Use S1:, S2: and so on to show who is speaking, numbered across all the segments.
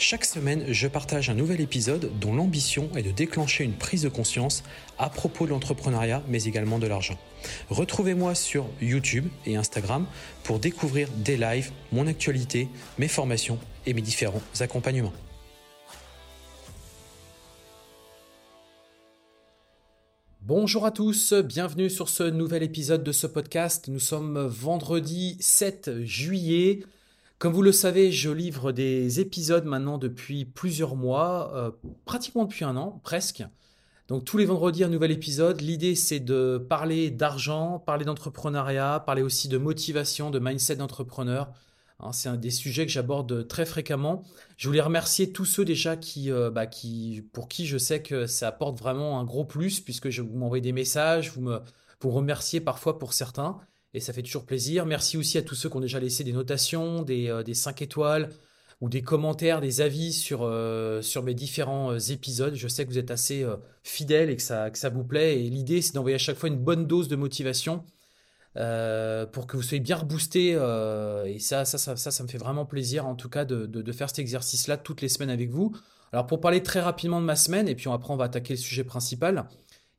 S1: Chaque semaine, je partage un nouvel épisode dont l'ambition est de déclencher une prise de conscience à propos de l'entrepreneuriat, mais également de l'argent. Retrouvez-moi sur YouTube et Instagram pour découvrir des lives, mon actualité, mes formations et mes différents accompagnements. Bonjour à tous, bienvenue sur ce nouvel épisode de ce podcast. Nous sommes vendredi 7 juillet. Comme vous le savez, je livre des épisodes maintenant depuis plusieurs mois, euh, pratiquement depuis un an, presque. Donc tous les vendredis, un nouvel épisode. L'idée, c'est de parler d'argent, parler d'entrepreneuriat, parler aussi de motivation, de mindset d'entrepreneur. Hein, c'est un des sujets que j'aborde très fréquemment. Je voulais remercier tous ceux déjà qui, euh, bah, qui, pour qui je sais que ça apporte vraiment un gros plus, puisque je vous m'envoyez des messages, vous me vous remerciez parfois pour certains et ça fait toujours plaisir. Merci aussi à tous ceux qui ont déjà laissé des notations, des, euh, des 5 étoiles ou des commentaires, des avis sur, euh, sur mes différents euh, épisodes. Je sais que vous êtes assez fidèles et que ça, que ça vous plaît. Et l'idée, c'est d'envoyer à chaque fois une bonne dose de motivation pour que vous soyez bien reboosté. et ça ça, ça, ça, me fait vraiment plaisir, en tout cas, de, de, de faire cet exercice-là toutes les semaines avec vous. Alors, pour parler très rapidement de ma semaine, et puis après, on va attaquer le sujet principal.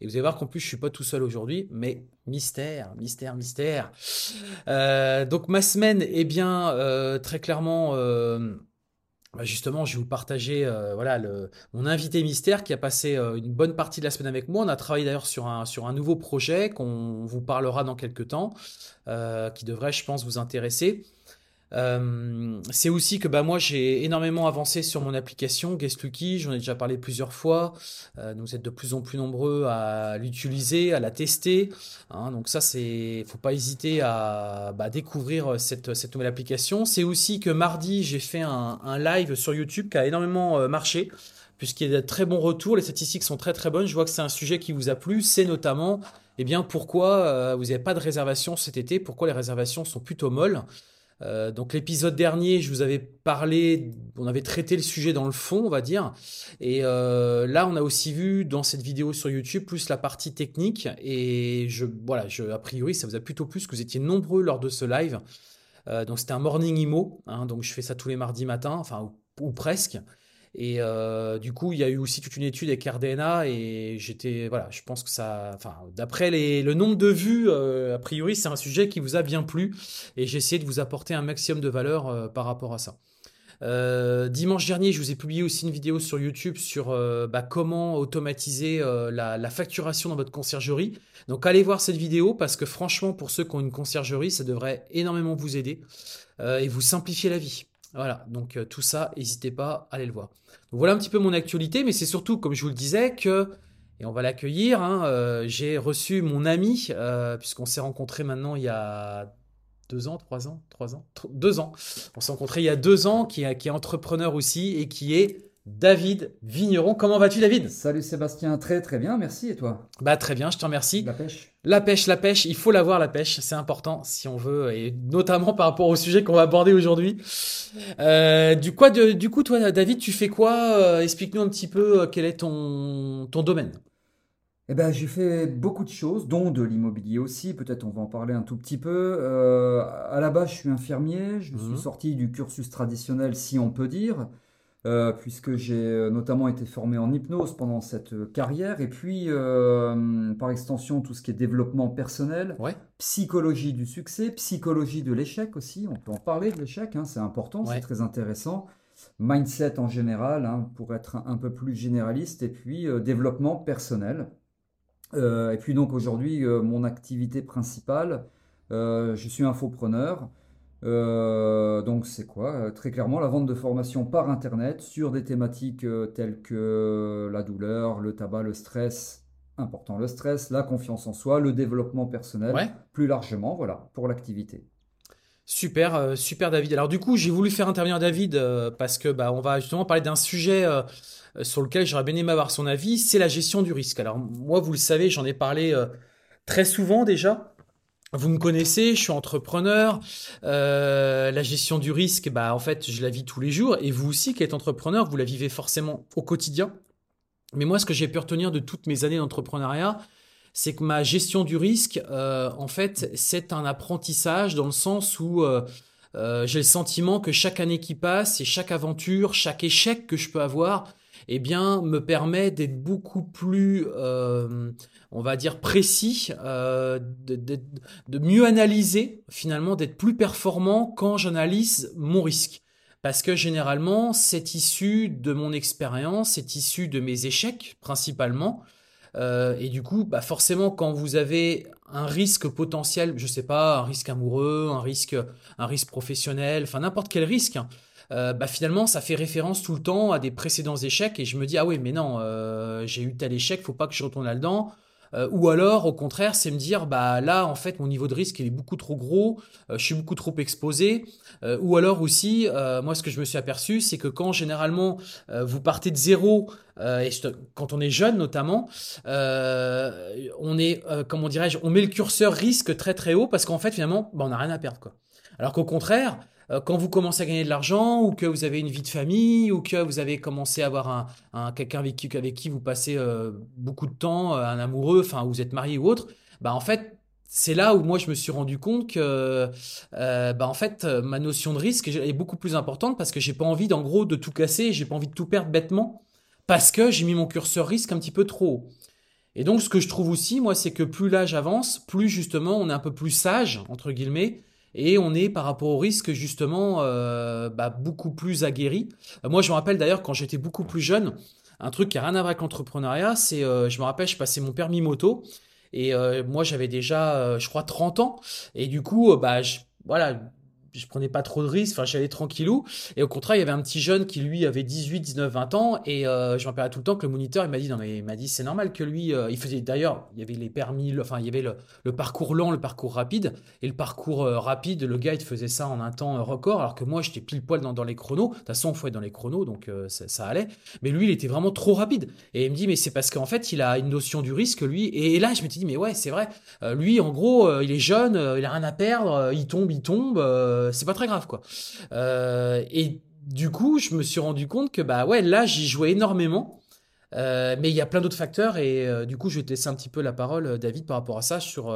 S1: Et vous allez voir qu'en plus, je suis pas tout seul aujourd'hui, mais mystère, mystère, mystère. Euh, donc ma semaine, eh bien, euh, très clairement, euh, bah, justement, je vais vous partager voilà, le, mon invité mystère qui a passé une bonne partie de la semaine avec moi. On a travaillé d'ailleurs sur un, sur un nouveau projet qu'on vous parlera dans quelques temps, qui devrait, je pense, vous intéresser. Euh, c'est aussi que bah, moi j'ai énormément avancé sur mon application Guest Lucky, j'en ai déjà parlé plusieurs fois. Euh, vous êtes de plus en plus nombreux à l'utiliser, à la tester. Hein, donc ça c'est, faut pas hésiter à bah, découvrir cette, cette nouvelle application. C'est aussi que mardi j'ai fait un, live sur YouTube qui a énormément euh, marché puisqu'il y a de très bons retours, les statistiques sont très très bonnes. Je vois que c'est un sujet qui vous a plu. C'est notamment eh bien pourquoi euh, vous n'avez pas de réservation cet été, pourquoi les réservations sont plutôt molles? Euh, donc l'épisode dernier, je vous avais parlé, on avait traité le sujet dans le fond, on va dire. Et euh, là, on a aussi vu dans cette vidéo sur YouTube plus la partie technique. Et je, voilà, je, a priori, ça vous a plutôt plu, que vous étiez nombreux lors de ce live. Euh, donc c'était un morning imo, hein, donc je fais ça tous les mardis matins, enfin ou presque. Et euh, du coup, il y a eu aussi toute une étude avec RDNA et j'étais, voilà, je pense que ça, enfin, d'après le nombre de vues, euh, a priori, c'est un sujet qui vous a bien plu et j'ai essayé de vous apporter un maximum de valeur euh, par rapport à ça. dimanche dernier, je vous ai publié aussi une vidéo sur YouTube sur bah, comment automatiser la, la, facturation dans votre conciergerie. Donc allez voir cette vidéo parce que franchement, pour ceux qui ont une conciergerie, ça devrait énormément vous aider et vous simplifier la vie. Voilà, donc euh, tout ça, n'hésitez pas à aller le voir. Voilà un petit peu mon actualité, mais c'est surtout, comme je vous le disais, que, et on va l'accueillir, hein, euh, j'ai reçu mon ami, euh, puisqu'on s'est rencontré maintenant il y a deux ans, trois ans, trois ans, deux ans. On s'est rencontré il y a deux ans, qui est entrepreneur aussi et qui est David Vigneron. Comment vas-tu, David?
S2: Salut Sébastien, très très bien, merci. Et toi?
S1: Bah très bien, je te remercie.
S2: La pêche?
S1: La pêche, la pêche, il faut l'avoir, la pêche, c'est important si on veut, et notamment par rapport au sujet qu'on va aborder aujourd'hui. Euh, du, quoi, du coup, toi, David, tu fais quoi? Euh, Explique-nous un petit peu euh, quel est ton, ton domaine.
S2: Eh ben, j'ai fait beaucoup de choses, dont de l'immobilier aussi. Peut-être on va en parler un tout petit peu. à la base, je suis infirmier. Je suis mhm. sorti du cursus traditionnel, si on peut dire. Euh, puisque j'ai euh, notamment été formé en hypnose pendant cette euh, carrière, et puis par extension tout ce qui est développement personnel, psychologie du succès, psychologie de l'échec aussi, on peut en parler de l'échec, hein, c'est important, c'est très intéressant, mindset en général, hein, pour être un, peu plus généraliste, et puis développement personnel. et puis donc aujourd'hui, mon activité principale, je suis infopreneur. Euh, donc c'est quoi? Euh, Très clairement la vente de formation par Internet sur des thématiques euh, telles que la douleur, le tabac, le stress, important le stress, la confiance en soi, le développement personnel, plus largement, voilà, pour l'activité.
S1: Super, super David. Alors du coup, j'ai voulu faire intervenir David parce que bah, on va justement parler d'un sujet sur lequel j'aurais bien aimé avoir son avis, c'est la gestion du risque. Alors moi, vous le savez, j'en ai parlé très souvent déjà. Vous me connaissez, je suis entrepreneur. Euh, la gestion du risque, bah en fait, je la vis tous les jours. Et vous aussi, qui êtes entrepreneur, vous la vivez forcément au quotidien. Mais moi, ce que j'ai pu retenir de toutes mes années d'entrepreneuriat, c'est que ma gestion du risque, euh, en fait, c'est un apprentissage dans le sens où euh, j'ai le sentiment que chaque année qui passe et chaque aventure, chaque échec que je peux avoir, eh bien, me permet d'être beaucoup plus, on va dire, précis, de, de, mieux analyser, finalement, d'être plus performant quand j'analyse mon risque. Parce que généralement, c'est issu de mon expérience, c'est issu de mes échecs principalement. Euh, et du coup, bah forcément, quand vous avez un risque potentiel, je sais pas, un risque amoureux, un risque, un risque professionnel, enfin n'importe quel risque, hein, euh, bah finalement, ça fait référence tout le temps à des précédents échecs. Et je me dis, ah oui, mais non, euh, j'ai eu tel échec, faut pas que je retourne là-dedans. Euh, ou alors, au contraire, c'est me dire, bah là, en fait, mon niveau de risque il est beaucoup trop gros, euh, je suis beaucoup trop exposé. Euh, ou alors aussi, moi, ce que je me suis aperçu, c'est que quand généralement vous partez de zéro, et quand on est jeune notamment, on est, comment dirais-je, on met le curseur risque très très haut parce qu'en fait, finalement, bah, on n'a rien à perdre, quoi. Alors qu'au contraire, euh, quand vous commencez à gagner de l'argent ou que vous avez une vie de famille ou que vous avez commencé à avoir un, quelqu'un avec qui, vous passez euh, beaucoup de temps, euh, un amoureux, enfin vous êtes marié ou autre, bah en fait c'est là où moi je me suis rendu compte que bah en fait ma notion de risque est beaucoup plus importante parce que j'ai pas envie d'en gros de tout casser, j'ai pas envie de tout perdre bêtement parce que j'ai mis mon curseur risque un petit peu trop haut. Et donc ce que je trouve aussi moi c'est que plus l'âge avance, plus justement on est un peu plus sage entre guillemets et on est par rapport au risque justement euh, bah, beaucoup plus aguerri. Euh, moi je me rappelle d'ailleurs quand j'étais beaucoup plus jeune, un truc qui a rien à voir avec l'entrepreneuriat, c'est euh, je me rappelle je passais mon permis moto et moi j'avais déjà je crois 30 ans et du coup bah voilà je prenais pas trop de risques, enfin j'allais tranquillou. Et au contraire, il y avait un petit jeune qui lui avait 18, 19, 20 ans. Et euh, je me rappelle tout le temps que le moniteur, il m'a dit, non mais il m'a dit, c'est normal que lui, euh, il faisait d'ailleurs, il y avait les permis, enfin il y avait le, parcours lent, le parcours rapide. Et le parcours euh, rapide, le gars, il faisait ça en un temps record, alors que moi, j'étais pile poil dans, les chronos. De toute façon, il faut être dans les chronos, donc ça, allait. Mais lui, il était vraiment trop rapide. Et il me dit, mais c'est parce qu'en fait, il a une notion du risque, lui. Et, là, je me suis dit, mais ouais, c'est vrai. lui, en gros, il est jeune, il a rien à perdre, il tombe, il tombe, c'est pas très grave, quoi. Euh, et du coup, je me suis rendu compte que bah ouais, là, j'y jouais énormément. Euh, mais il y a plein d'autres facteurs et euh, du coup, je vais te laisser un petit peu la parole, David, par rapport à ça, sur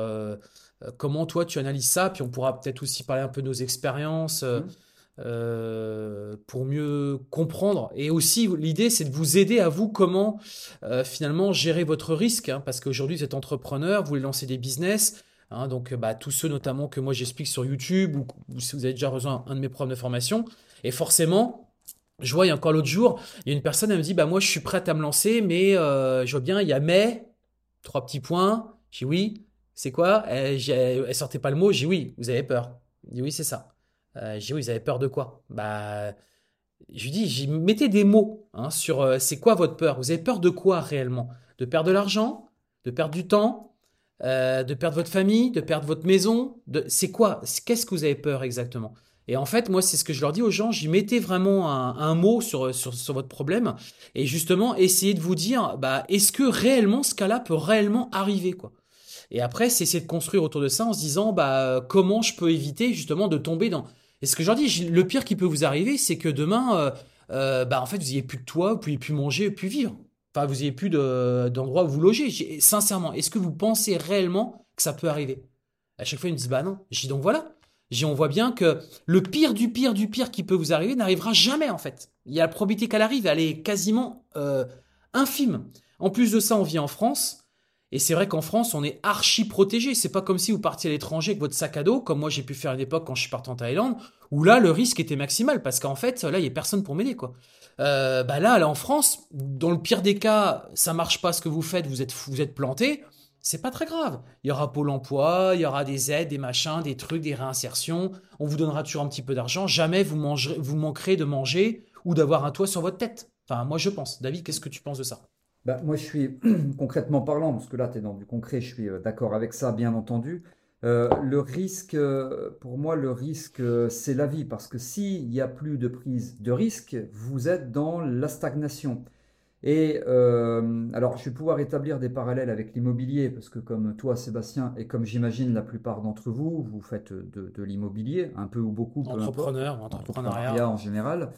S1: comment toi tu analyses ça. Puis on pourra peut-être aussi parler un peu de nos expériences. Mmh. pour mieux comprendre. Et aussi, l'idée, c'est de vous aider à vous comment finalement gérer votre risque, hein, parce qu'aujourd'hui, vous êtes entrepreneur, vous voulez lancer des business, Hein, donc, bah, tous ceux notamment que moi j'explique sur YouTube ou, si vous avez déjà rejoint un de mes programmes de formation. Et forcément, je vois, il y a encore l'autre jour, il y a une personne, elle me dit, bah, moi je suis prête à me lancer, mais euh, je vois bien, il y a mais, trois petits points. J'ai oui, c'est quoi? Elle, elle, sortait pas le mot, j'ai oui, vous avez peur. Dis oui, c'est ça. Euh, j'ai oui, vous avez peur de quoi? Bah. Je lui dis, mettez des mots hein, sur euh, c'est quoi votre peur? Vous avez peur de quoi réellement? De perdre de l'argent? De perdre du temps? Euh, de perdre votre famille, de perdre votre maison. C'est quoi Qu'est-ce que vous avez peur exactement? Et en fait, moi, c'est ce que je leur dis aux gens. J'y mettais vraiment un, mot sur, sur, votre problème et justement essayer de vous dire, bah, est-ce que réellement ce cas-là peut réellement arriver, quoi? Et après, c'est essayer de construire autour de ça en se disant, bah, comment je peux éviter justement de tomber dans. Et ce que je leur dis, le pire qui peut vous arriver, c'est que demain, euh, euh, bah, en fait, vous n'ayez plus de toit, vous pouvez plus manger, plus vivre. Enfin, vous n'avez plus d'endroit où vous loger. Sincèrement, est-ce que vous pensez réellement que ça peut arriver? À chaque fois, ils me disent bah non. Dis donc voilà. on voit bien que le pire du pire du pire qui peut vous arriver n'arrivera jamais en fait. Il y a la probabilité qu'elle arrive, elle est quasiment euh, infime. En plus de ça, on vit en France. Et c'est vrai qu'en France, on est archi protégé. C'est pas comme si vous partiez à l'étranger avec votre sac à dos, comme moi j'ai pu faire à une époque quand je suis parti en Thaïlande, où là le risque était maximal parce qu'en fait là il y a personne pour m'aider quoi. Euh, bah là, là en France, dans le pire des cas, ça marche pas ce que vous faites, vous êtes vous êtes planté. C'est pas très grave. Il y aura Pôle emploi, il y aura des aides, des machins, des trucs, des réinsertions. On vous donnera toujours un petit peu d'argent. Jamais vous, manquerez de manger ou d'avoir un toit sur votre tête. Enfin, moi, je pense. David, qu'est-ce que tu penses de ça?
S2: Bah, Moi, je suis concrètement parlant, parce que là, tu es dans du concret, je suis euh, d'accord avec ça, bien entendu. Euh, le risque, euh, pour moi, le risque, euh, c'est la vie, parce que s'il n'y a plus de prise de risque, vous êtes dans la stagnation. Et euh, alors, je vais pouvoir établir des parallèles avec l'immobilier, parce que comme toi, Sébastien, et comme j'imagine la plupart d'entre vous, vous faites de, l'immobilier, un peu ou beaucoup,
S1: Entrepreneur, entrepreneuriat
S2: en général.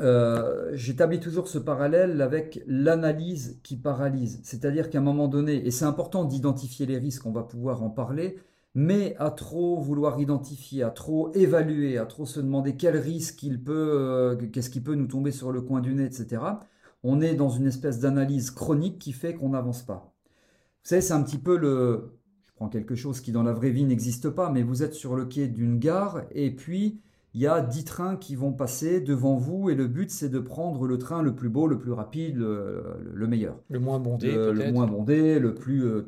S2: Euh, j'établis toujours ce parallèle avec l'analyse qui paralyse. C'est-à-dire qu'à un moment donné, et c'est important d'identifier les risques, on va pouvoir en parler, mais à trop vouloir identifier, à trop évaluer, à trop se demander quel risque il peut, euh, qu'est-ce qui peut nous tomber sur le coin du nez, etc on est dans une espèce d'analyse chronique qui fait qu'on n'avance pas. Vous savez, c'est un petit peu le... Je prends quelque chose qui dans la vraie vie n'existe pas, mais vous êtes sur le quai d'une gare et puis il y a dix trains qui vont passer devant vous et le but c'est de prendre le train le plus beau, le plus rapide, le, meilleur.
S1: Le moins bondé,
S2: le, le moins bondé, le plus, euh,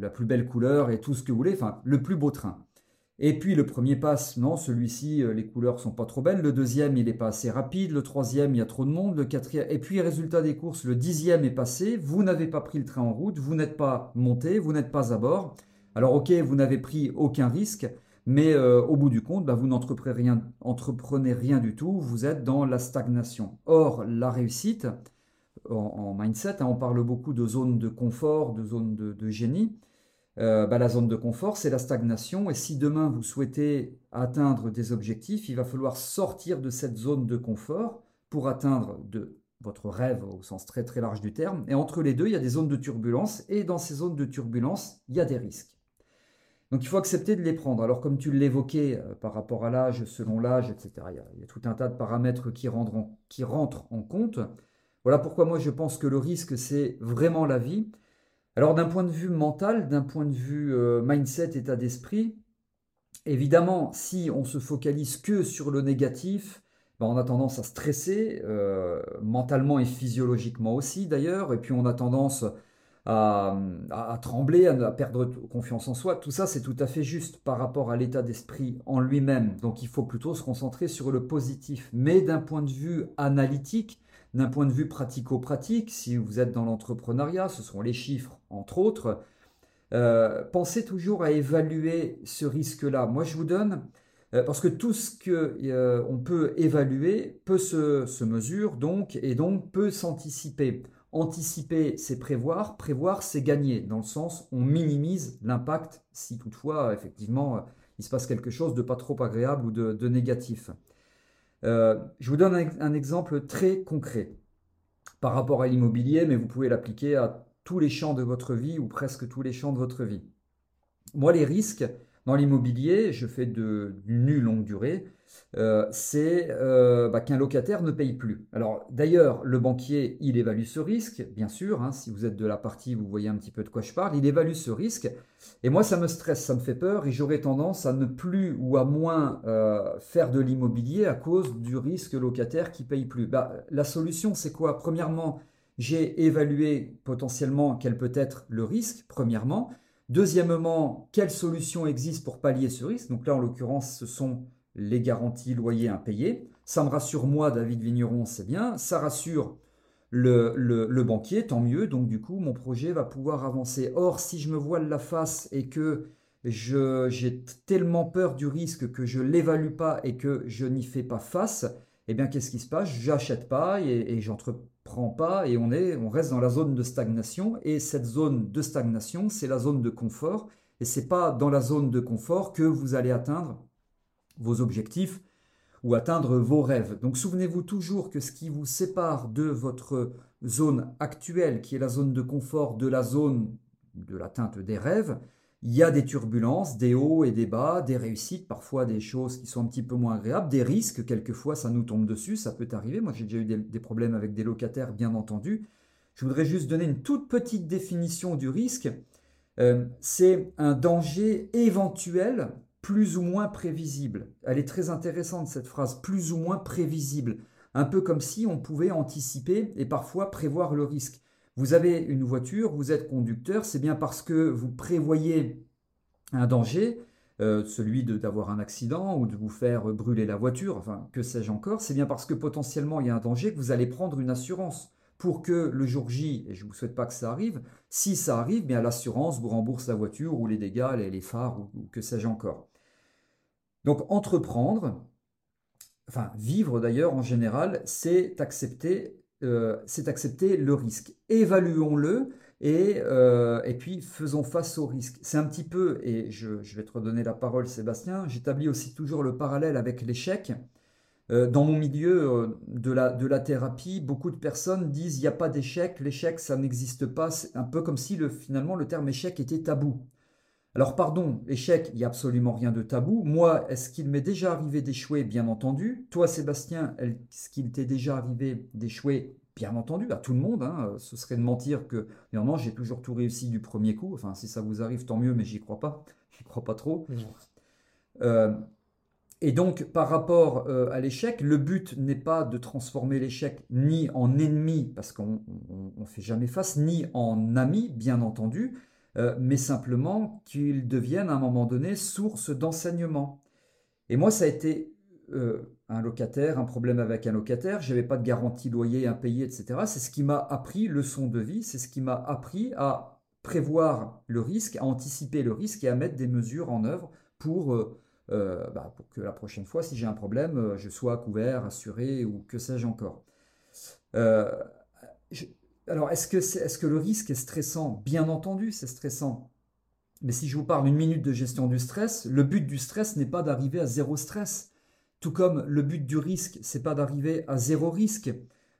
S2: la plus belle couleur et tout ce que vous voulez, enfin le plus beau train. Et puis le premier passe, non, celui-ci, euh, les couleurs sont pas trop belles. Le deuxième, il n'est pas assez rapide. Le troisième, il y a trop de monde. Le quatrième, et puis résultat des courses, le dixième est passé. Vous n'avez pas pris le train en route. Vous n'êtes pas monté. Vous n'êtes pas à bord. Alors ok, vous n'avez pris aucun risque, mais euh, au bout du compte, bah, vous n'entreprenez rien, du tout. Vous êtes dans la stagnation. Or, la réussite, en, mindset, hein, on parle beaucoup de zone de confort, de zone de génie. Euh, bah, la zone de confort, c'est la stagnation. Et si demain vous souhaitez atteindre des objectifs, il va falloir sortir de cette zone de confort pour atteindre votre rêve au sens très très large du terme. Et entre les deux, il y a des zones de turbulence. Et dans ces zones de turbulence, il y a des risques. Donc il faut accepter de les prendre. Alors comme tu l'évoquais euh, par rapport à l'âge, selon l'âge, etc., il y, a, tout un tas de paramètres qui, rentrent en compte. Voilà pourquoi moi je pense que le risque, c'est vraiment la vie. Alors d'un point de vue mental, d'un point de vue euh, mindset, état d'esprit, évidemment, si on se focalise que sur le négatif, ben, on a tendance à stresser, euh, mentalement et physiologiquement aussi d'ailleurs, et puis on a tendance à, trembler, à, perdre confiance en soi. Tout ça, c'est tout à fait juste par rapport à l'état d'esprit en lui-même. Donc il faut plutôt se concentrer sur le positif. Mais d'un point de vue analytique, d'un point de vue pratico-pratique, si vous êtes dans l'entrepreneuriat, ce sont les chiffres, entre autres, euh, pensez toujours à évaluer ce risque-là. Moi, je vous donne, euh, parce que tout ce qu'on euh, peut évaluer peut se, se mesure, donc, et donc peut s'anticiper. Anticiper, c'est prévoir, prévoir, c'est gagner, dans le sens on minimise l'impact si toutefois, effectivement, il se passe quelque chose de pas trop agréable ou de négatif. Euh, je vous donne un, exemple très concret par rapport à l'immobilier, mais vous pouvez l'appliquer à tous les champs de votre vie ou presque tous les champs de votre vie. Moi, les risques dans l'immobilier, je fais de, du nu longue durée. Euh, c'est euh, bah, qu'un locataire ne paye plus. Alors d'ailleurs, le banquier, il évalue ce risque, bien sûr, hein, si vous êtes de la partie, vous voyez un petit peu de quoi je parle, il évalue ce risque, et moi ça me stresse, ça me fait peur, et j'aurais tendance à ne plus ou à moins euh, faire de l'immobilier à cause du risque locataire qui paye plus. Bah, la solution, c'est quoi? Premièrement, j'ai évalué potentiellement quel peut être le risque, premièrement. Deuxièmement, quelles solutions existent pour pallier ce risque? Donc là, en l'occurrence, ce sont les garanties loyers impayés. Ça me rassure moi, David Vigneron, c'est bien. Ça rassure le, banquier, tant mieux. Donc du coup, mon projet va pouvoir avancer. Or, si je me voile la face et que j'ai tellement peur du risque que je l'évalue pas et que je n'y fais pas face, eh bien, qu'est-ce qui se passe? J'achète pas et, et pas et on, est, on reste dans la zone de stagnation. Et cette zone de stagnation, c'est la zone de confort. Et c'est pas dans la zone de confort que vous allez atteindre vos objectifs ou atteindre vos rêves. Donc souvenez-vous toujours que ce qui vous sépare de votre zone actuelle, qui est la zone de confort, de la zone de l'atteinte des rêves, il y a des turbulences, des hauts et des bas, des réussites, parfois des choses qui sont un petit peu moins agréables, des risques, quelquefois ça nous tombe dessus, ça peut arriver. Moi j'ai déjà eu des, problèmes avec des locataires, bien entendu. Je voudrais juste donner une toute petite définition du risque. Euh, c'est un danger éventuel plus ou moins prévisible. Elle est très intéressante cette phrase, plus ou moins prévisible. Un peu comme si on pouvait anticiper et parfois prévoir le risque. Vous avez une voiture, vous êtes conducteur, c'est bien parce que vous prévoyez un danger, euh, celui d'avoir un accident ou de vous faire brûler la voiture, enfin que sais-je encore, c'est bien parce que potentiellement il y a un danger que vous allez prendre une assurance pour que le jour J, et je ne vous souhaite pas que ça arrive, si ça arrive, bien l'assurance vous rembourse la voiture ou les dégâts, les, phares ou que sais-je encore. Donc entreprendre, enfin vivre d'ailleurs en général, c'est accepter c'est accepter le risque. Évaluons-le et, et, puis faisons face au risque. C'est un petit peu, et je, je, vais te redonner la parole Sébastien, j'établis aussi toujours le parallèle avec l'échec. Euh, dans mon milieu euh, de la, de la thérapie, beaucoup de personnes disent il n'y a pas d'échec, l'échec ça n'existe pas, c'est un peu comme si le, finalement le terme échec était tabou. Alors pardon, échec, il n'y a absolument rien de tabou. Moi, est-ce qu'il m'est déjà arrivé d'échouer? Bien entendu. Toi, Sébastien, est-ce qu'il t'est déjà arrivé d'échouer? Bien entendu, à tout le monde. Hein. Ce serait de mentir que, non, j'ai toujours tout réussi du premier coup. Enfin, si ça vous arrive, tant mieux, mais j'y crois pas. J'y crois pas trop. Euh, et donc, par rapport euh, à l'échec, le but n'est pas de transformer l'échec ni en ennemi, parce qu'on ne fait jamais face, ni en ami, bien entendu, euh, mais simplement qu'il devienne à un moment donné source d'enseignement. Et moi, ça a été euh, un locataire, un problème avec un locataire, je n'avais pas de garantie loyer impayé, etc. C'est ce qui m'a appris leçon de vie, c'est ce qui m'a appris à prévoir le risque, à anticiper le risque et à mettre des mesures en œuvre pour euh, bah, que la prochaine fois, si j'ai un problème, je sois couvert, assuré ou que sais-je encore. Euh, alors, est-ce que, le risque est stressant? Bien entendu, c'est stressant. Mais si je vous parle une minute de gestion du stress, le but du stress n'est pas d'arriver à zéro stress. Tout comme le but du risque, c'est pas d'arriver à zéro risque.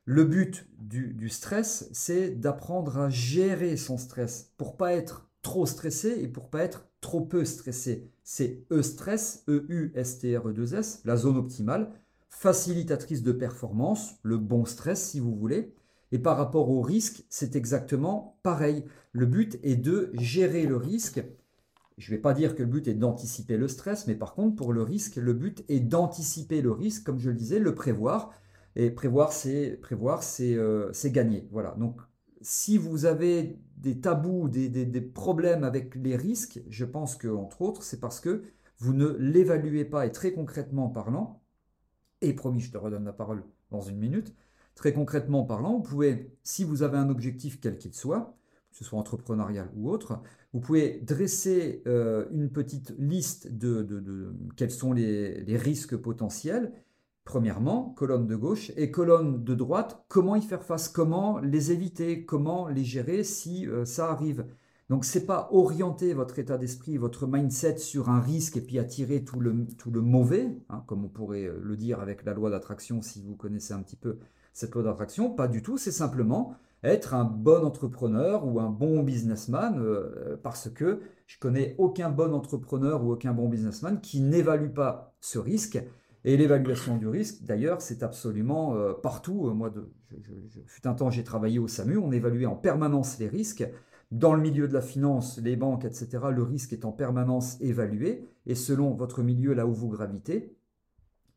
S2: Le but du, du stress, c'est d'apprendre à gérer son stress pour pas être trop stressé et pour pas être trop peu stressé. C'est E-stress, E-U-S-T-R-E-2-S, la zone optimale, facilitatrice de performance, le bon stress si vous voulez. Et par rapport au risque, c'est exactement pareil. Le but est de gérer le risque. Je ne vais pas dire que le but est d'anticiper le stress, mais par contre, pour le risque, le but est d'anticiper le risque, comme je le disais, le prévoir. Et prévoir, c'est prévoir, c'est euh, gagner. Voilà. Donc, si vous avez des tabous, des, problèmes avec les risques, je pense que, entre autres, c'est parce que vous ne l'évaluez pas. Et très concrètement parlant, et promis, je te redonne la parole dans une minute, très concrètement parlant, vous pouvez, si vous avez un objectif quel qu'il soit, que ce soit entrepreneurial ou autre, vous pouvez dresser euh, une petite liste de, quels sont les risques potentiels Premièrement, colonne de gauche et colonne de droite, comment y faire face, comment les éviter, comment les gérer si euh, ça arrive. Donc c'est pas orienter votre état d'esprit, votre mindset sur un risque et puis attirer tout le, tout le mauvais, hein, comme on pourrait euh, le dire avec la loi d'attraction si vous connaissez un petit peu cette loi d'attraction, pas du tout, c'est simplement être un bon entrepreneur ou un bon businessman euh, parce que je connais aucun bon entrepreneur ou aucun bon businessman qui n'évalue pas ce risque et l'évaluation du risque, d'ailleurs, c'est absolument euh, partout. Euh, moi, de, je, fut un temps, j'ai travaillé au SAMU, on évaluait en permanence les risques. Dans le milieu de la finance, les banques, etc., le risque est en permanence évalué. Et selon votre milieu, là où vous gravitez,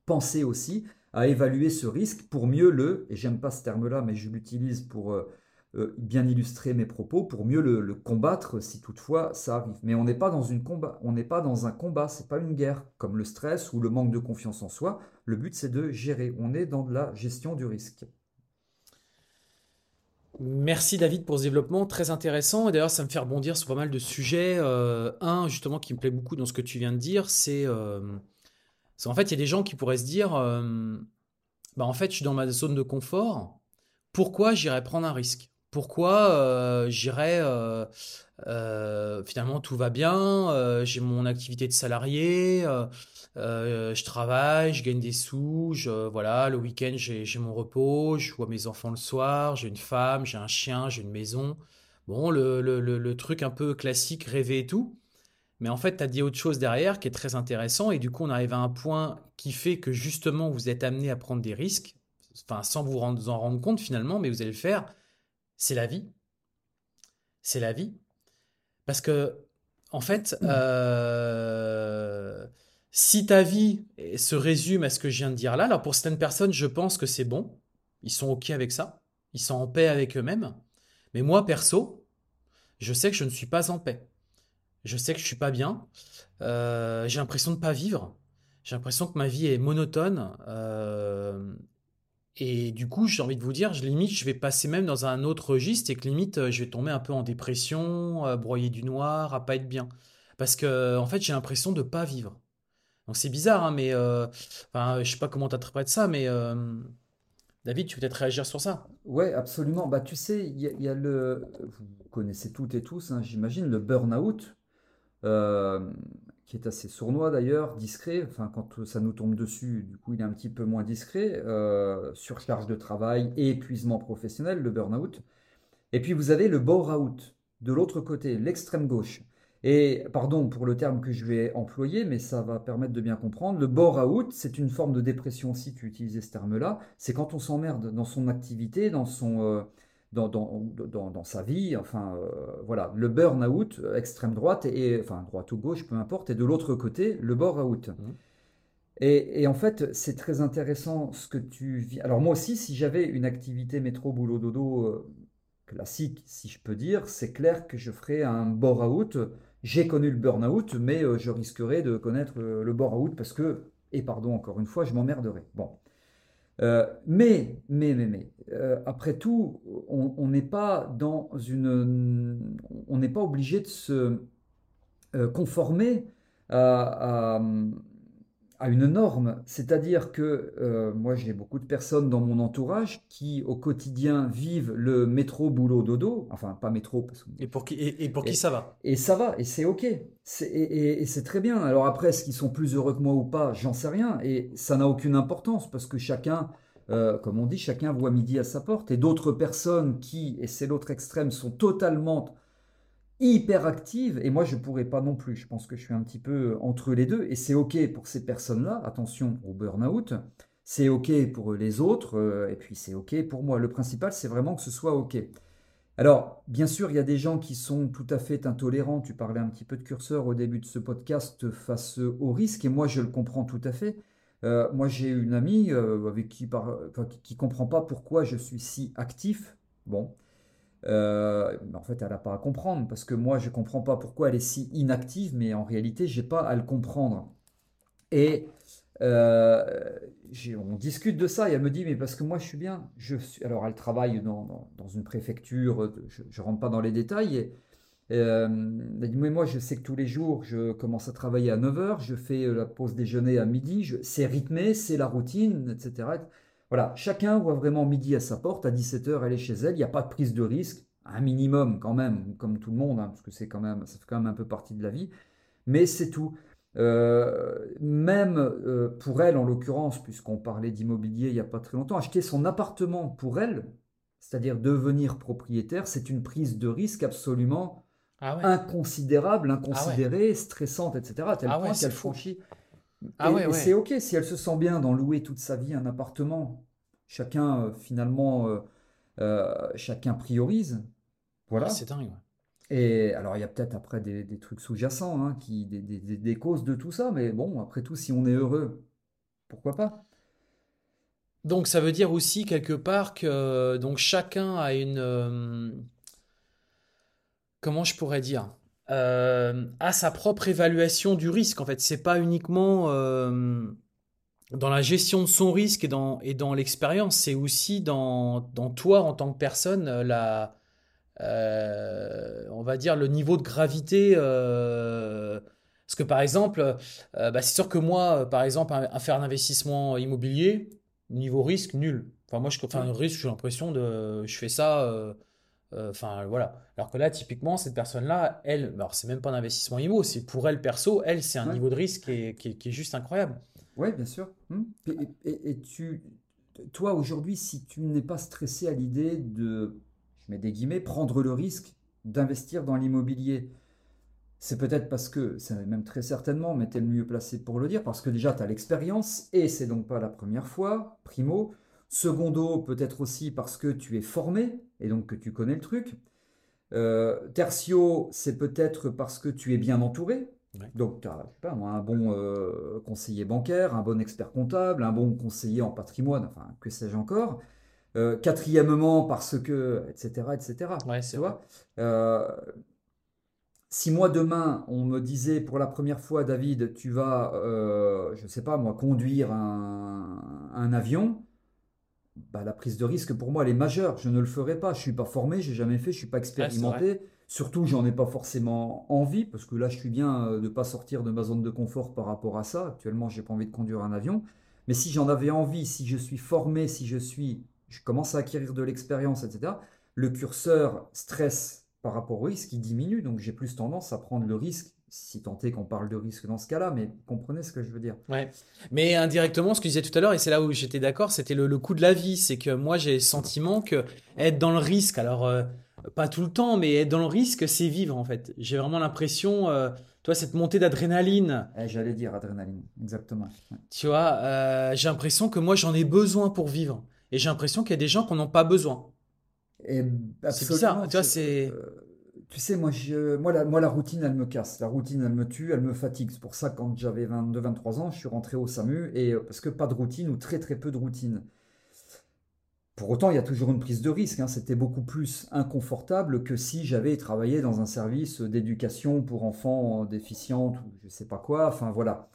S2: pensez aussi à évaluer ce risque pour mieux le, et j'aime pas ce terme-là, mais je l'utilise pour euh, euh, bien illustrer mes propos pour mieux le, combattre si toutefois ça arrive. Mais on n'est pas dans une combat, on n'est pas dans un combat, c'est pas une guerre comme le stress ou le manque de confiance en soi. Le but c'est de gérer. On est dans de la gestion du risque.
S1: Merci David pour ce développement très intéressant. Et d'ailleurs, ça me fait rebondir sur pas mal de sujets. Euh, un, justement, qui me plaît beaucoup dans ce que tu viens de dire, c'est en fait, il y a des gens qui pourraient se dire bah, en fait, je suis dans ma zone de confort. Pourquoi j'irais prendre un risque? Pourquoi euh, j'irais euh, euh, finalement tout va bien, j'ai mon activité de salarié, je travaille, je gagne des sous, je, voilà, le week-end j'ai mon repos, je vois mes enfants le soir, j'ai une femme, j'ai un chien, j'ai une maison. Bon, le, le, le, truc un peu classique, rêver et tout. Mais en fait, tu as dit autre chose derrière qui est très intéressant. Et du coup, on arrive à un point qui fait que justement, vous êtes amené à prendre des risques, enfin, sans vous en rendre compte finalement, mais vous allez le faire c'est la vie. C'est la vie. Parce que, en fait, mmh. euh, si ta vie se résume à ce que je viens de dire là, alors pour certaines personnes, je pense que c'est bon. Ils sont OK avec ça. Ils sont en paix avec eux-mêmes. Mais moi, perso, je sais que je ne suis pas en paix. Je sais que je suis pas bien. Euh, j'ai l'impression de pas vivre. J'ai l'impression que ma vie est monotone. Euh, et du coup, j'ai envie de vous dire, je limite, je vais passer même dans un autre registre et que limite, euh, je vais tomber un peu en dépression, à broyer du noir, à pas être bien. Parce que, en fait, j'ai l'impression de pas vivre. Donc c'est bizarre, hein, mais euh, enfin, je sais pas comment tu interprètes ça, mais euh, David, tu peux peut-être réagir sur ça?
S2: Ouais, absolument. Bah, tu sais, il y, a le, vous connaissez toutes et tous, hein, j'imagine, le burn-out, euh, qui est assez sournois d'ailleurs, discret. Enfin, quand ça nous tombe dessus, du coup, il est un petit peu moins discret. Euh, surcharge de travail et épuisement professionnel, le burn-out. Et puis vous avez le bore-out de l'autre côté, l'extrême gauche. Et pardon pour le terme que je vais employer, mais ça va permettre de bien comprendre. Le bore-out, c'est une forme de dépression si tu utilisais ce terme-là. C'est quand on s'emmerde dans son activité, dans son, euh, dans, dans, sa vie. Enfin, euh, voilà. Le burn-out, extrême droite, et, enfin droite ou gauche, peu importe. Et de l'autre côté, le bore-out. Mmh. Et, et, en fait, c'est très intéressant ce que tu vis. Alors moi aussi, si j'avais une activité métro, boulot, dodo euh, classique, si je peux dire, c'est clair que je ferais un bore-out j'ai connu le burn-out, mais euh, je risquerais de connaître euh, le bore-out parce que, et pardon encore une fois, je m'emmerderais. Bon. Euh, mais, mais, mais, mais, après tout, on n'est pas dans une, on n'est pas obligé de se conformer à, à une norme. C'est-à-dire que euh, moi, j'ai beaucoup de personnes dans mon entourage qui, au quotidien, vivent le métro, boulot, dodo. Enfin, pas métro. Parce
S1: Et pour qui, et, pour qui ça va?
S2: Et ça va, et c'est OK. Et, et c'est très bien. Alors après, est-ce qu'ils sont plus heureux que moi ou pas? J'en sais rien. Et ça n'a aucune importance parce que chacun, euh, comme on dit, chacun voit midi à sa porte. Et d'autres personnes qui, et c'est l'autre extrême, sont totalement hyper active, et moi je pourrais pas non plus, je pense que je suis un petit peu entre les deux, et c'est ok pour ces personnes-là, attention au burn-out, c'est ok pour les autres, euh, et puis c'est ok pour moi. Le principal, c'est vraiment que ce soit ok. Alors, bien sûr, il y a des gens qui sont tout à fait intolérants, tu parlais un petit peu de curseur au début de ce podcast face au risque, et moi je le comprends tout à fait. Euh, moi j'ai une amie euh, avec qui, par, qui comprend pas pourquoi je suis si actif. Bon, euh, en fait, elle n'a pas à comprendre parce que moi, je ne comprends pas pourquoi elle est si inactive, mais en réalité, je n'ai pas à le comprendre. Et euh, on discute de ça et elle me dit, mais parce que moi, je suis bien. Je suis... Alors, elle travaille dans, dans, une préfecture, je ne rentre pas dans les détails. Et, euh, elle dit, mais moi, je sais que tous les jours, je commence à travailler à 9h, je fais la pause déjeuner à midi, c'est rythmé, c'est la routine, etc. Voilà, chacun voit vraiment midi à sa porte, à 17h, elle est chez elle, il n'y a pas de prise de risque, un minimum quand même, comme tout le monde, hein, parce que c'est quand même, ça fait quand même un peu partie de la vie, mais c'est tout. Euh, même euh, pour elle, en l'occurrence, puisqu'on parlait d'immobilier il n'y a pas très longtemps, acheter son appartement pour elle, c'est-à-dire devenir propriétaire, c'est une prise de risque absolument ah inconsidérable, inconsidérée, ah stressante, etc. À tel ah point qu'elle franchit ah et, c'est ok si elle se sent bien d'en louer toute sa vie un appartement. Chacun euh, finalement, euh, euh, chacun priorise. Voilà.
S1: c'est dingue.
S2: Et alors il y a peut-être après des, trucs sous-jacents, hein, qui, des, des, causes de tout ça, mais bon, après tout, si on est heureux, pourquoi pas?
S1: Donc ça veut dire aussi quelque part que donc chacun a une comment je pourrais dire? Euh, a sa propre évaluation du risque. En fait, c'est pas uniquement euh, dans la gestion de son risque et dans, et dans l'expérience, c'est aussi dans, dans, toi en tant que personne, euh, la, on va dire le niveau de gravité. parce que par exemple, bah, c'est sûr que moi, par exemple, à, faire un investissement immobilier, niveau risque nul. Enfin, moi, je, enfin, risque, j'ai l'impression de, je fais ça euh, enfin, voilà. Alors que là, typiquement, cette personne-là, elle, alors c'est même pas un investissement IMO, c'est pour elle perso, elle, c'est un niveau de risque qui est, qui est, juste incroyable.
S2: Oui, bien sûr. Hum. Et, tu, toi, aujourd'hui, si tu n'es pas stressé à l'idée de, je mets des guillemets, prendre le risque d'investir dans l'immobilier, c'est peut-être parce que, c'est même très certainement, mais tu es le mieux placé pour le dire, parce que déjà, tu as l'expérience, et c'est donc pas la première fois, primo. Secondo, peut-être aussi parce que tu es formé et donc que tu connais le truc. Euh, tertio, c'est peut-être parce que tu es bien entouré. Donc, tu as pas, un bon euh, conseiller bancaire, un bon expert comptable, un bon conseiller en patrimoine, enfin, que sais-je encore. Euh, quatrièmement, parce que, etc., etc.
S1: Ouais, c'est vrai.
S2: si moi demain on me disait pour la première fois, David, tu vas, je ne sais pas moi, conduire un avion, bah, la prise de risque pour moi elle est majeure. Je ne le ferai pas. Je suis pas formé, j'ai jamais fait, je suis pas expérimenté. Surtout, j'en ai pas forcément envie parce que là, je suis bien euh, de pas sortir de ma zone de confort par rapport à ça. Actuellement, j'ai pas envie de conduire un avion. Mais si j'en avais envie, si je suis formé, si je suis je commence à acquérir de l'expérience, etc., le curseur stress par rapport au risque, il diminue. Donc j'ai plus tendance à prendre le risque, si tant est qu'on parle de risque dans ce cas-là, mais comprenez ce que je veux dire.
S1: Ouais. Mais indirectement, ce que je disais tout à l'heure, et c'est là où j'étais d'accord, c'était le, le coût de la vie. C'est que moi, j'ai le sentiment que être dans le risque, alors euh, pas tout le temps, mais être dans le risque, c'est vivre en fait. J'ai vraiment l'impression, euh, toi, cette montée d'adrénaline.
S2: Eh, J'allais dire adrénaline, exactement. Ouais.
S1: Tu vois, euh, j'ai l'impression que moi, j'en ai besoin pour vivre. Et j'ai l'impression qu'il y a des gens qui n'en ont pas besoin.
S2: Et
S1: C'est bizarre, tu vois,
S2: c'est-
S1: c'est.
S2: euh, tu sais, moi, je, moi, la, routine, elle me casse. La routine, elle me tue, elle me fatigue. C'est pour ça, quand j'avais 22-23 ans, je suis rentré au SAMU, et, euh, parce que pas de routine ou très très peu de routine. Pour autant, il y a toujours une prise de risque. hein. C'était beaucoup plus inconfortable que si j'avais travaillé dans un service d'éducation pour enfants déficients ou je sais pas quoi. Enfin, voilà.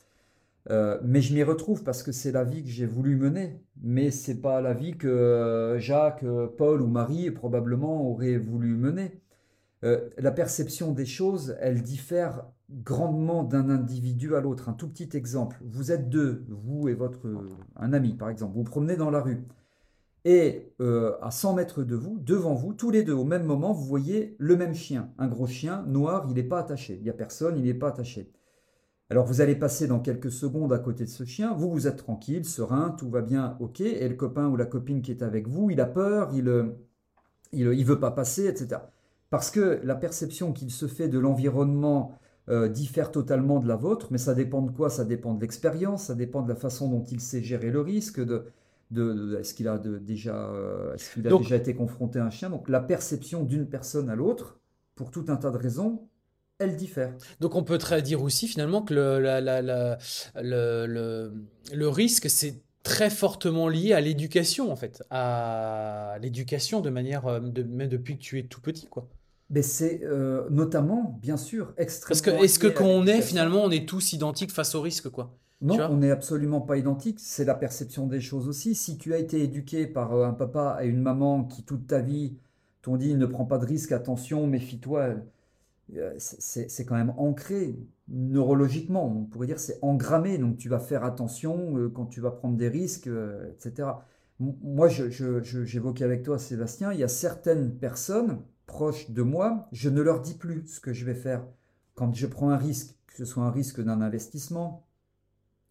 S2: Euh, mais je m'y retrouve parce que c'est la vie que j'ai voulu mener. Mais c'est pas la vie que euh, Jacques, Paul ou Marie probablement auraient voulu mener. Euh, la perception des choses, elle diffère grandement d'un individu à l'autre. Un tout petit exemple. Vous êtes deux, vous et votre un ami par exemple. Vous vous promenez dans la rue. Et euh, à 100 mètres de vous, devant vous, tous les deux, au même moment, vous voyez le même chien. Un gros chien noir, il n'est pas attaché. Il n'y a personne, il n'est pas attaché. Alors vous allez passer dans quelques secondes à côté de ce chien, vous vous êtes tranquille, serein, tout va bien, ok, et le copain ou la copine qui est avec vous, il a peur, il euh, il, il veut pas passer, etc. Parce que la perception qu'il se fait de l'environnement euh, diffère totalement de la vôtre, mais ça dépend de quoi? Ça dépend de l'expérience, ça dépend de la façon dont il sait gérer le risque, de, de, de- est-ce qu'il a de- déjà, euh, est-ce qu'il a
S1: Donc-
S2: déjà été confronté à un chien? Donc la perception d'une personne à l'autre, pour tout un tas de raisons, elle diffère.
S1: Donc on peut très dire aussi finalement que le, la- la- la- le, le- le risque, c'est très fortement lié à l'éducation en fait, à l'éducation de manière, euh, de, même depuis que tu es tout petit quoi.
S2: Mais c'est euh, notamment, bien sûr,
S1: Parce que
S2: extrêmement
S1: est-ce que quand on est finalement, on est tous identiques face au risque quoi?
S2: Non, on n'est absolument pas identique, c'est la perception des choses aussi. Si tu as été éduqué par euh, un papa et une maman qui toute ta vie t'ont dit ne prends pas de risque, attention, méfie-toi, euh, c'est quand même ancré neurologiquement, on pourrait dire c'est engrammé, donc tu vas faire attention quand tu vas prendre des risques, etc. Moi, je- je- je- j'évoquais avec toi, Sébastien, il y a certaines personnes proches de moi, je ne leur dis plus ce que je vais faire. Quand je prends un risque, que ce soit un risque d'un investissement,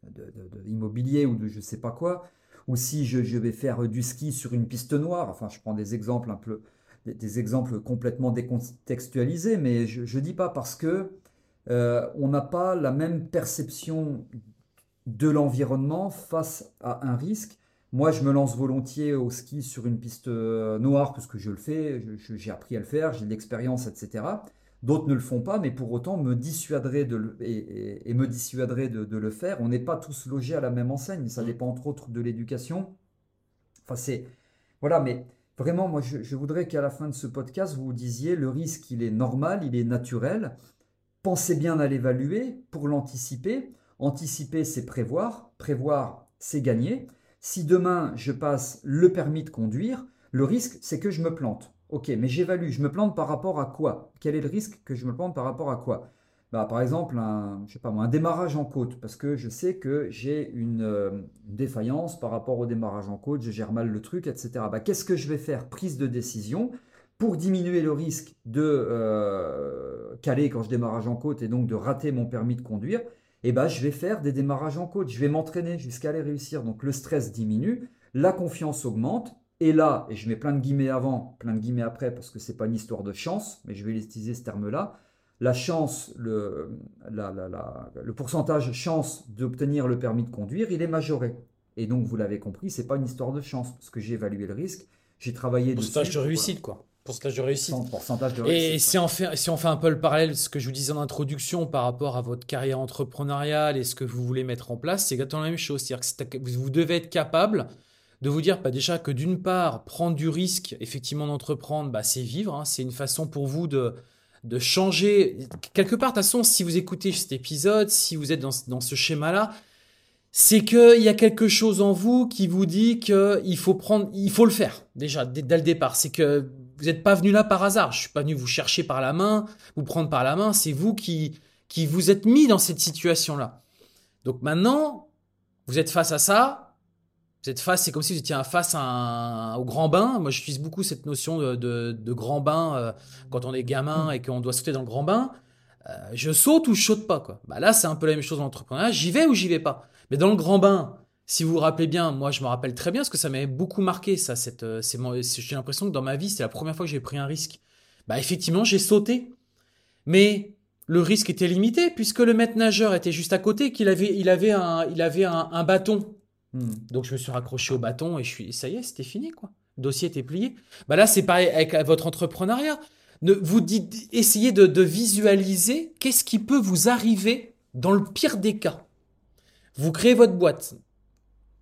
S2: de, immobilier ou de je sais pas quoi, ou si je, vais faire du ski sur une piste noire, enfin je prends des exemples un peu, des, exemples complètement décontextualisés, mais je, je dis pas parce que euh, on n'a pas la même perception de l'environnement face à un risque. Moi, je me lance volontiers au ski sur une piste euh, noire parce que je le fais, j'ai appris à le faire, j'ai de l'expérience, etc. D'autres ne le font pas, mais pour autant me dissuaderaient de le, et, et- et me dissuaderaient de, de le faire. On n'est pas tous logés à la même enseigne, ça
S1: Mm.
S2: dépend entre autres de l'éducation. Enfin, c'est. Voilà, mais vraiment, moi, je, je voudrais qu'à la fin de ce podcast, vous vous disiez le risque, il est normal, il est naturel. Pensez bien à l'évaluer pour l'anticiper. Anticiper, c'est prévoir. Prévoir, c'est gagner. Si demain, je passe le permis de conduire, le risque, c'est que je me plante. Ok, mais j'évalue. Je me plante par rapport à quoi? Quel est le risque que je me plante par rapport à quoi? Bah, par exemple, un, je sais pas moi, un démarrage en côte, parce que je sais que j'ai une, euh, défaillance par rapport au démarrage en côte, je gère mal le truc, etc. Bah, Qu'est-ce que je vais faire? Prise de décision pour diminuer le risque de euh, caler quand je démarrage en côte et donc de rater mon permis de conduire. Et bah, je vais faire des démarrages en côte, je vais m'entraîner jusqu'à les réussir. Donc le stress diminue, la confiance augmente. Et là, et je mets plein de guillemets avant, plein de guillemets après, parce que c'est pas une histoire de chance, mais je vais utiliser ce terme-là la chance, le, la- la- la- le pourcentage chance d'obtenir le permis de conduire, il est majoré. Et donc, vous l'avez compris, c'est pas une histoire de chance, parce que j'ai évalué le risque, j'ai travaillé.
S1: Pourcentage de
S2: voilà.
S1: réussite quoi. Pourcentage de réussite.
S2: Cent- Pourcentage de
S1: Et
S2: réussite.
S1: si on fait, si on fait un peu le parallèle, ce que je vous disais en introduction par rapport à votre carrière entrepreneuriale et ce que vous voulez mettre en place, c'est exactement la même chose. C'est-à-dire que vous devez être capable de vous dire bah, déjà que d'une part, prendre du risque, effectivement, d'entreprendre, bah, c'est vivre. hein. c'est une façon pour vous de, de changer. Quelque part, de toute façon, si vous écoutez cet épisode, si vous êtes dans, ce- dans ce schéma-là, c'est qu'il y a quelque chose en vous qui vous dit qu'il faut prendre, il faut le faire déjà dès, dès le départ. C'est que vous n'êtes pas venu là par hasard. Je suis pas venu vous chercher par la main, vous prendre par la main. C'est vous qui qui vous êtes mis dans cette situation-là. Donc maintenant, vous êtes face à ça. Vous êtes face, c'est comme si vous étiez face au grand bain. Moi, j'utilise beaucoup cette notion de, grand bain euh, quand on est gamin et qu'on doit sauter dans le grand bain. Euh, je saute ou je saute pas, quoi. Bah là, c'est un peu la même chose dans l'entrepreneuriat. J'y vais ou j'y vais pas. Mais dans le grand bain, si vous vous rappelez bien, moi, je me rappelle très bien parce que ça m'avait beaucoup marqué, ça. Cette, euh, j'ai l'impression que dans ma vie, c'est la première fois que j'ai pris un risque. Bah, effectivement, j'ai sauté. Mais le risque était limité puisque le maître nageur était juste à côté, qu'il avait, il avait un, il avait un bâton Hmm. Donc je me suis raccroché au bâton et je suis, ça y est, c'était fini quoi. Le dossier était plié. Bah là, c'est pareil avec votre entrepreneuriat. Ne, vous dites, essayez de, visualiser qu'est-ce qui peut vous arriver dans le pire des cas. Vous créez votre boîte.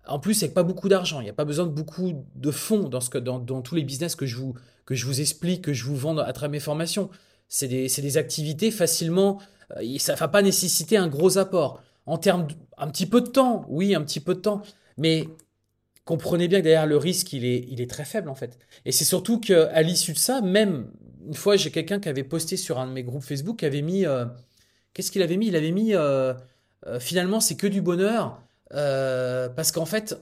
S1: En plus, avec pas beaucoup d'argent, il n'y a pas besoin de beaucoup de fonds dans, tous les business que je, vous, que je vous explique, que je vous vends à travers mes formations. C'est des, des, activités facilement, euh, ça ne va pas nécessiter un gros apport. En termes d'un petit peu de temps, oui, un petit peu de temps, mais comprenez bien que derrière le risque, il est, il est très faible en fait. Et c'est surtout qu'à l'issue de ça, même une fois, j'ai quelqu'un qui avait posté sur un de mes groupes Facebook, qui avait mis, euh, qu'est-ce qu'il avait mis? Il avait mis, euh, finalement, c'est que du bonheur, parce qu'en fait,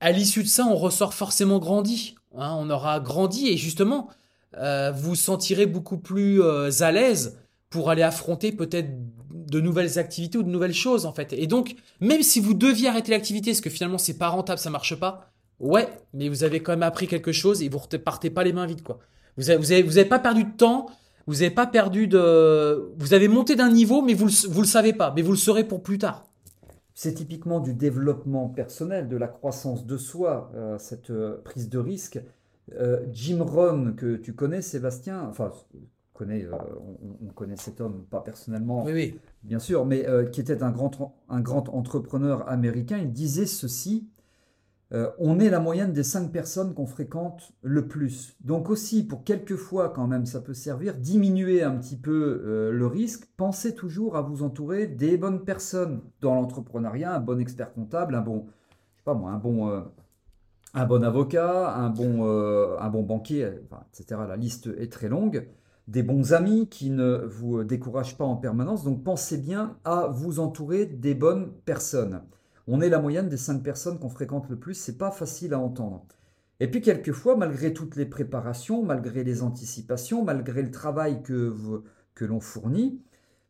S1: à l'issue de ça, on ressort forcément grandi. Hein. on aura grandi et justement, vous vous sentirez beaucoup plus à l'aise pour aller affronter peut-être de nouvelles activités ou de nouvelles choses en fait. Et donc, même si vous deviez arrêter l'activité, parce que finalement c'est pas rentable, ça marche pas, ouais, mais vous avez quand même appris quelque chose et vous repartez pas les mains vides quoi. Vous avez pas perdu de temps, vous avez pas perdu de, vous avez monté d'un niveau, mais vous le, vous le savez pas, mais vous le saurez pour plus tard.
S2: C'est typiquement du développement personnel, de la croissance de soi, euh, cette euh, prise de risque. Euh, Jim Rohn, que tu connais, Sébastien, enfin, on, connaît cet homme, pas personnellement, bien sûr, mais qui était un grand, un grand entrepreneur américain. Il disait ceci euh, on est la moyenne des cinq personnes qu'on fréquente le plus. Donc aussi, pour quelques fois quand même, ça peut servir, diminuer un petit peu le risque. Pensez toujours à vous entourer des bonnes personnes dans l'entrepreneuriat, un bon expert comptable, un bon, bon avocat, un bon banquier, etc. La liste est très longue des bons amis qui ne vous découragent pas en permanence. Donc pensez bien à vous entourer des bonnes personnes. On est la moyenne des cinq personnes qu'on fréquente le plus, c'est pas facile à entendre. Et puis quelquefois, malgré toutes les préparations, malgré les anticipations, malgré le travail que, que l'on fournit,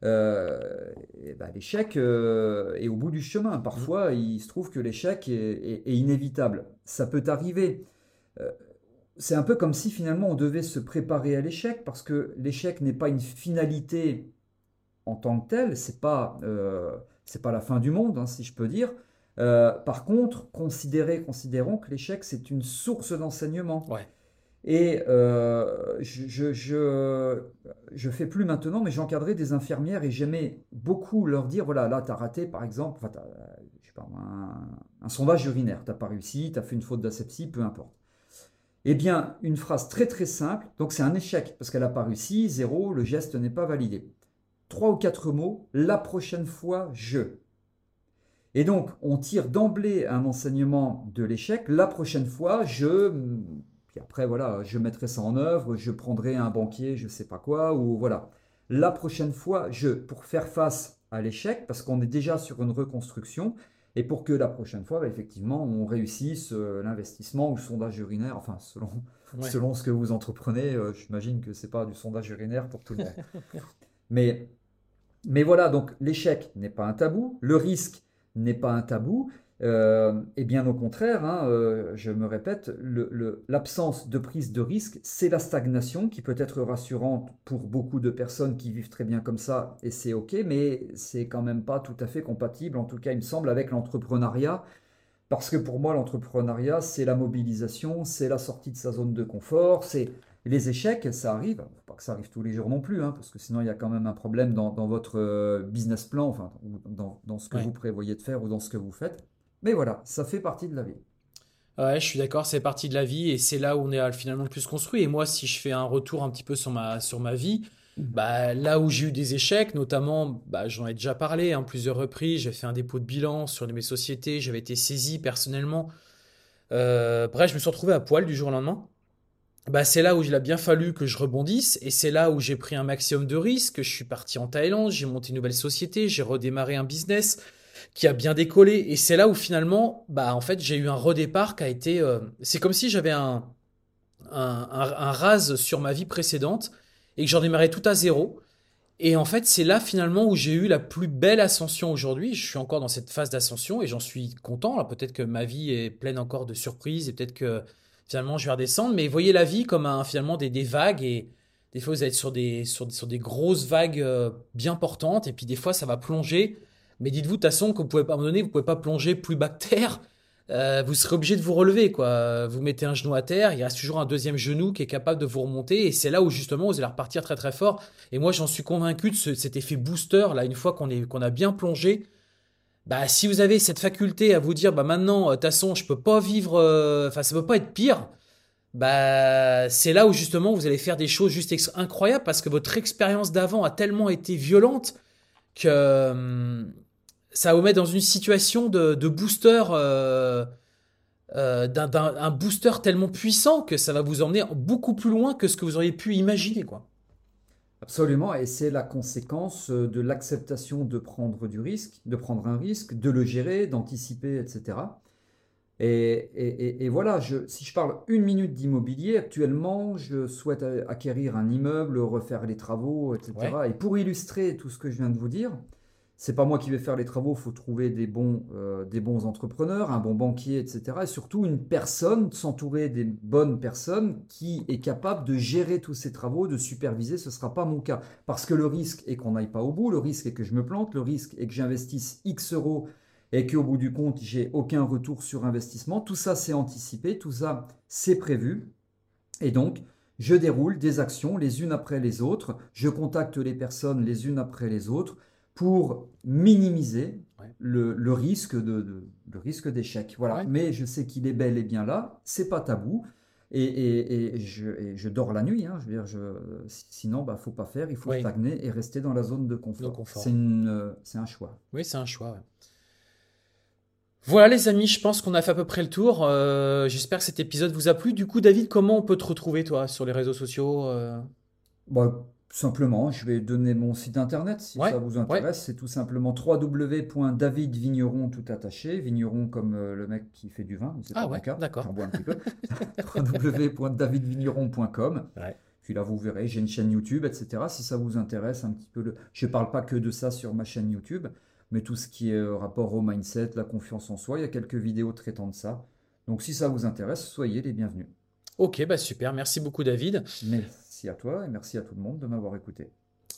S2: euh, ben, l'échec euh, est au bout du chemin. Parfois, il se trouve que l'échec est, inévitable. Ça peut arriver. Euh, c'est un peu comme si finalement on devait se préparer à l'échec, parce que l'échec n'est pas une finalité en tant que telle, c'est pas, c'est pas la fin du monde, hein, si je peux dire. Euh, par contre, considérons que l'échec c'est une source d'enseignement. Et euh, je, je, je, fais plus maintenant, mais j'encadrais des infirmières et j'aimais beaucoup leur dire voilà, là, tu as raté par exemple je sais pas, un, un sondage urinaire, tu n'as pas réussi, tu as fait une faute d'asepsie, peu importe. Eh bien, une phrase très très simple, donc c'est un échec parce qu'elle n'a pas réussi, zéro, le geste n'est pas validé. Trois ou quatre mots, la prochaine fois, je. Et donc, on tire d'emblée un enseignement de l'échec, la prochaine fois, je. Puis après, voilà, je mettrai ça en œuvre, je prendrai un banquier, je ne sais pas quoi, ou voilà. La prochaine fois, je, pour faire face à l'échec, parce qu'on est déjà sur une reconstruction, et pour que la prochaine fois, bah, effectivement, on réussisse euh, l'investissement ou le sondage urinaire, enfin, selon, selon ce que vous entreprenez, euh, j'imagine que ce n'est pas du sondage urinaire pour tout le monde. mais, mais voilà, donc l'échec n'est pas un tabou, le risque n'est pas un tabou, euh, et bien au contraire, hein, euh, je me répète, l'absence de prise de risque, c'est la stagnation qui peut être rassurante pour beaucoup de personnes qui vivent très bien comme ça, et c'est ok, mais c'est quand même pas tout à fait compatible, en tout cas il me semble, avec l'entrepreneuriat, parce que pour moi l'entrepreneuriat, c'est la mobilisation, c'est la sortie de sa zone de confort, c'est les échecs, ça arrive, que ça arrive tous les jours non plus, hein, parce que sinon il y a quand même un problème dans, votre euh, business plan, enfin dans, dans ce que vous prévoyez de faire ou dans ce que vous faites. Mais voilà, ça fait partie de la vie.
S1: Ouais, je suis d'accord, c'est partie de la vie et c'est là où on est finalement le plus construit. Et moi, si je fais un retour un petit peu sur ma, sur ma vie, mmh. bah, là où j'ai eu des échecs, notamment, bah, j'en ai déjà parlé hein, plusieurs reprises, j'ai fait un dépôt de bilan sur mes sociétés, j'avais été saisi personnellement. Euh, bref, je me suis retrouvé à poil du jour au lendemain. Bah, c'est là où il a bien fallu que je rebondisse et c'est là où j'ai pris un maximum de risques. Je suis parti en Thaïlande, j'ai monté une nouvelle société, j'ai redémarré un business. qui a bien décollé. Et c'est là où finalement, bah, en fait, j'ai eu un redépart qui a été. Euh, c'est comme si j'avais un, un, un, rase sur ma vie précédente et que j'en démarrais tout à zéro. Et en fait, c'est là finalement où j'ai eu la plus belle ascension aujourd'hui. Je suis encore dans cette phase d'ascension et j'en suis content. Peut-être que ma vie est pleine encore de surprises et peut-être que finalement je vais redescendre. Mais voyez la vie comme un, finalement des, des vagues et des fois vous êtes sur des, sur, sur des grosses vagues euh, bien portantes et puis des fois ça va plonger. Mais dites-vous de toute façon que vous pouvez, à un moment donné, vous pouvez pas plonger plus bas que terre. Euh, vous serez obligé de vous relever, quoi. Vous mettez un genou à terre, il reste toujours un deuxième genou qui est capable de vous remonter, et c'est là où justement vous allez repartir très très fort. Et moi, j'en suis convaincu de cet effet booster là, une fois qu'on qu'on a bien plongé. Bah, si vous avez cette faculté à vous dire, bah maintenant, euh, de toute façon, je peux pas vivre, euh, enfin, ça peut pas être pire. Bah, c'est là où justement vous allez faire des choses juste incroyables parce que votre expérience d'avant a tellement été violente que hum, ça vous met dans une situation de, booster, euh, euh, d'un booster tellement puissant que ça va vous emmener beaucoup plus loin que ce que vous auriez pu imaginer, quoi.
S2: Absolument, et c'est la conséquence de l'acceptation de prendre du risque, de prendre un risque, de le gérer, d'anticiper, etc. Et, voilà, si je parle une minute d'immobilier, actuellement, je souhaite acquérir un immeuble, refaire les travaux, etc. Et pour illustrer tout ce que je viens de vous dire, c'est pas moi qui vais faire les travaux, il faut trouver des bons, euh, des bons entrepreneurs, un bon banquier, etc. Et surtout une personne, s'entourer des bonnes personnes qui est capable de gérer tous ces travaux, de superviser. Ce ne sera pas mon cas. Parce que le risque est qu'on n'aille pas au bout, le risque est que je me plante, le risque est que j'investisse X euros et qu'au bout du compte, j'ai aucun retour sur investissement. Tout ça, c'est anticipé, tout ça, c'est prévu. Et donc, je déroule des actions les unes après les autres, je contacte les personnes les unes après les autres pour minimiser le, risque de, le risque d'échec. Voilà. Mais je sais qu'il est bel et bien là. C'est pas tabou. Et, je, dors la nuit. Hein. Je veux dire, je, sinon, bah, faut pas faire. Il faut stagner et rester dans la zone de confort. C'est un choix.
S1: Oui, c'est un choix. Voilà les amis, je pense qu'on a fait à peu près le tour. Euh, j'espère que cet épisode vous a plu. Du coup, David, comment on peut te retrouver toi sur les réseaux sociaux euh?
S2: Bah, Simplement, je vais donner mon site internet si ça vous intéresse. C'est tout simplement www.davidvigneron tout attaché, vigneron comme euh, le mec qui fait du vin.
S1: Ah ouais, d'accord. J'en bois un petit peu.
S2: www.davidvigneron.com. Puis là, vous verrez, j'ai une chaîne YouTube, etc. Si ça vous intéresse un petit peu, le... je ne parle pas que de ça sur ma chaîne YouTube, mais tout ce qui est euh, rapport au mindset, la confiance en soi, il y a quelques vidéos traitant de ça. Donc si ça vous intéresse, soyez les bienvenus.
S1: Ok, bah super, merci beaucoup David.
S2: Merci à toi et merci à tout le monde de m'avoir écouté.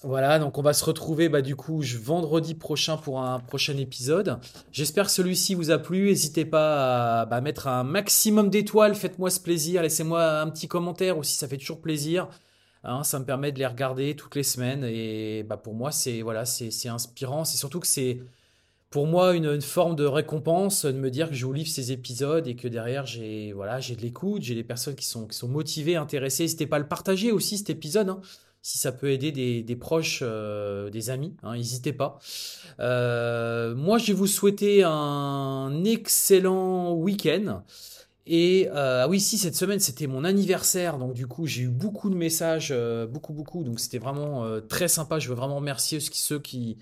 S1: Voilà, donc on va se retrouver bah, du coup vendredi prochain pour un prochain épisode. J'espère que celui-ci vous a plu. N'hésitez pas à bah, mettre un maximum d'étoiles. Faites-moi ce plaisir. Laissez-moi un petit commentaire aussi, ça fait toujours plaisir. Hein. ça me permet de les regarder toutes les semaines et bah, pour moi c'est voilà c'est inspirant. C'est surtout que c'est pour moi une, forme de récompense de me dire que je vous livre ces épisodes et que derrière j'ai voilà j'ai de l'écoute, j'ai des personnes qui sont qui sont motivées, intéressées. N'hésitez pas à le partager aussi cet épisode. Hein. si ça peut aider des, proches, euh, des amis, hein, n'hésitez pas. Euh, moi, je vais vous souhaiter un excellent week-end. Et euh, ah oui, si cette semaine c'était mon anniversaire, donc du coup j'ai eu beaucoup de messages, beaucoup beaucoup, donc c'était vraiment très sympa. Je veux vraiment remercier ceux qui ceux qui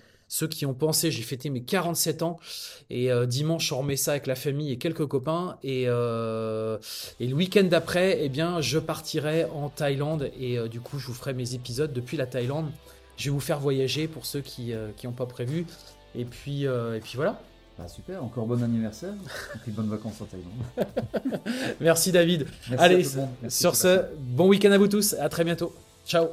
S1: ont pensé, j'ai fêté mes 47 ans et euh, dimanche on remet ça avec la famille et quelques copains et, euh, et le week-end d'après, eh bien, je partirai en Thaïlande et euh, du coup je vous ferai mes épisodes depuis la Thaïlande. Je vais vous faire voyager pour ceux qui n'ont pas prévu et puis et puis voilà.
S2: Bah, super, encore bon anniversaire et puis bonnes vacances en Thaïlande.
S1: Merci David. Allez, sur ce, bon week-end à vous tous, à très bientôt. Ciao